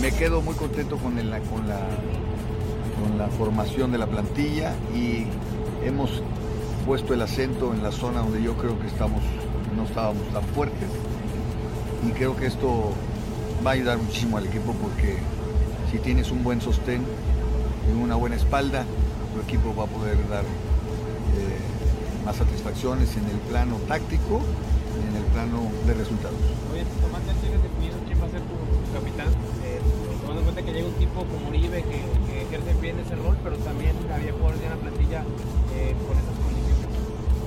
Me quedo muy contento con, el, con, la, con la formación de la plantilla y hemos puesto el acento en la zona donde yo creo que estamos, no estábamos tan fuertes. Y creo que esto va a ayudar muchísimo al equipo porque si tienes un buen sostén y una buena espalda, tu equipo va a poder dar eh, más satisfacciones en el plano táctico en el plano de resultados. Oye, Tomás, ¿tienes definido quién va a ser tu capitán? tomando en cuenta que llega un tipo como Uribe que, que ejerce bien ese rol, pero también había jugadores en la plantilla eh, con esas condiciones.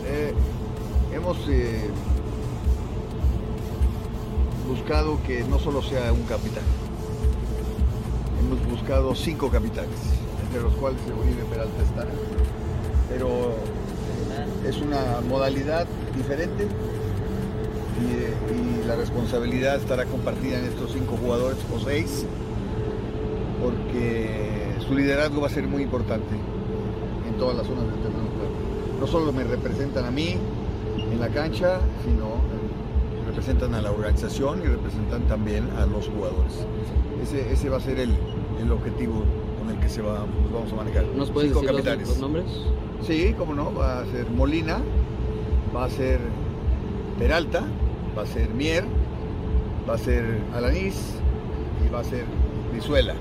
Eh, hemos eh, buscado que no solo sea un capitán, hemos buscado cinco capitanes, entre los cuales Uribe Peralta está. Pero es una modalidad diferente y, y, la responsabilidad estará compartida en estos cinco jugadores o seis porque su liderazgo va a ser muy importante en todas las zonas del terreno de juego. No solo me representan a mí en la cancha, sino representan a la organización y representan también a los jugadores. Ese, ese va a ser el, el, objetivo con el que se va, nos vamos a manejar. ¿Nos puedes Cinco decir. Los, los nombres? Sí, cómo no, va a ser Molina, va a ser Peralta, va a ser Mier, va a ser Alanís y va a ser Vizuela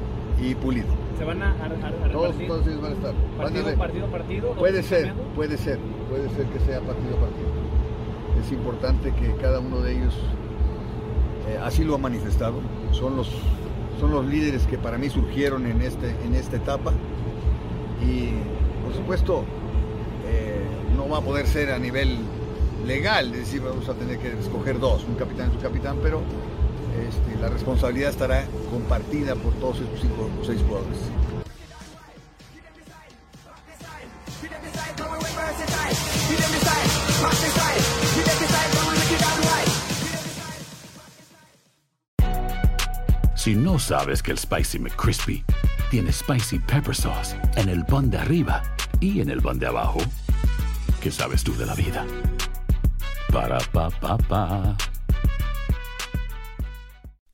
y Pulido. ¿Se van a, a, a Todos, ellos van a estar. Van a partido, partido, partido? ¿O Puede ser, cambiando? puede ser, puede ser que sea partido a partido. Es importante que cada uno de ellos eh, así lo ha manifestado. Son los, son los líderes que para mí surgieron en, este, en esta etapa. Y por supuesto, eh, no va a poder ser a nivel legal, es decir, vamos a tener que escoger dos, un capitán y su capitán, pero este, la responsabilidad estará compartida por todos estos cinco o seis jugadores. Si no sabes que el Spicy McCrispy tiene Spicy Pepper Sauce en el pan de arriba y en el pan de abajo, ¿qué sabes tú de la vida? Para, pa, pa, pa.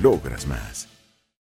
logras más.